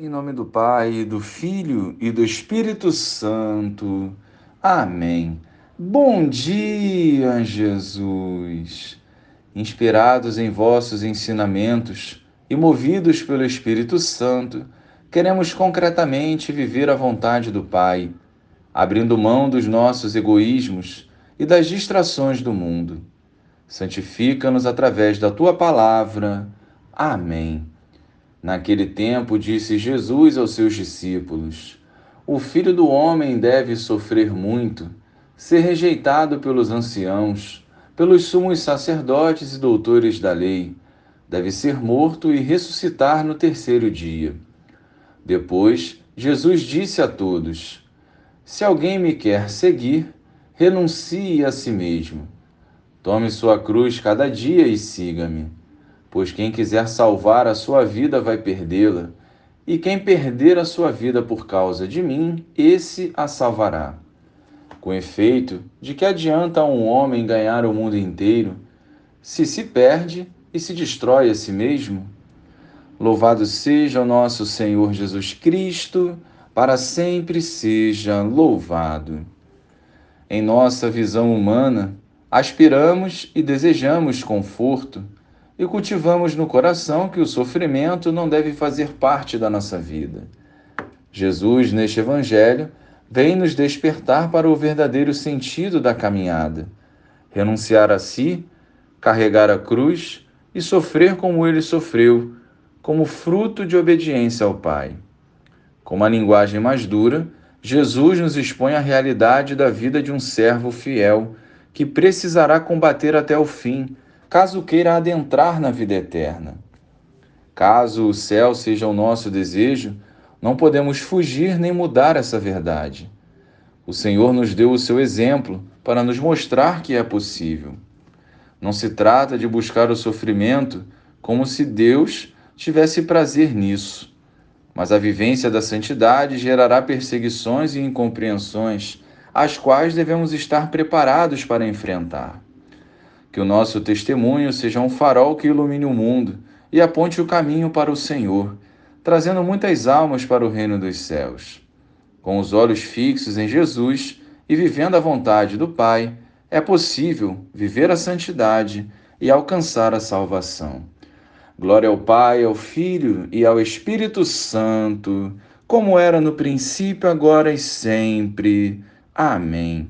Em nome do Pai, do Filho e do Espírito Santo. Amém. Bom dia, Jesus. Inspirados em vossos ensinamentos e movidos pelo Espírito Santo, queremos concretamente viver a vontade do Pai, abrindo mão dos nossos egoísmos e das distrações do mundo. Santifica-nos através da tua palavra. Amém. Naquele tempo, disse Jesus aos seus discípulos: O filho do homem deve sofrer muito, ser rejeitado pelos anciãos, pelos sumos sacerdotes e doutores da lei, deve ser morto e ressuscitar no terceiro dia. Depois, Jesus disse a todos: Se alguém me quer seguir, renuncie a si mesmo. Tome sua cruz cada dia e siga-me. Pois quem quiser salvar a sua vida vai perdê-la, e quem perder a sua vida por causa de mim, esse a salvará. Com efeito, de que adianta um homem ganhar o mundo inteiro, se se perde e se destrói a si mesmo? Louvado seja o nosso Senhor Jesus Cristo, para sempre seja louvado. Em nossa visão humana, aspiramos e desejamos conforto e cultivamos no coração que o sofrimento não deve fazer parte da nossa vida. Jesus, neste Evangelho, vem nos despertar para o verdadeiro sentido da caminhada: renunciar a si, carregar a cruz e sofrer como ele sofreu, como fruto de obediência ao Pai. Com uma linguagem mais dura, Jesus nos expõe a realidade da vida de um servo fiel que precisará combater até o fim caso queira adentrar na vida eterna. Caso o céu seja o nosso desejo, não podemos fugir nem mudar essa verdade. O Senhor nos deu o seu exemplo para nos mostrar que é possível. Não se trata de buscar o sofrimento como se Deus tivesse prazer nisso, mas a vivência da santidade gerará perseguições e incompreensões, as quais devemos estar preparados para enfrentar. Que o nosso testemunho seja um farol que ilumine o mundo e aponte o caminho para o Senhor, trazendo muitas almas para o reino dos céus. Com os olhos fixos em Jesus e vivendo a vontade do Pai, é possível viver a santidade e alcançar a salvação. Glória ao Pai, ao Filho e ao Espírito Santo, como era no princípio, agora e sempre. Amém.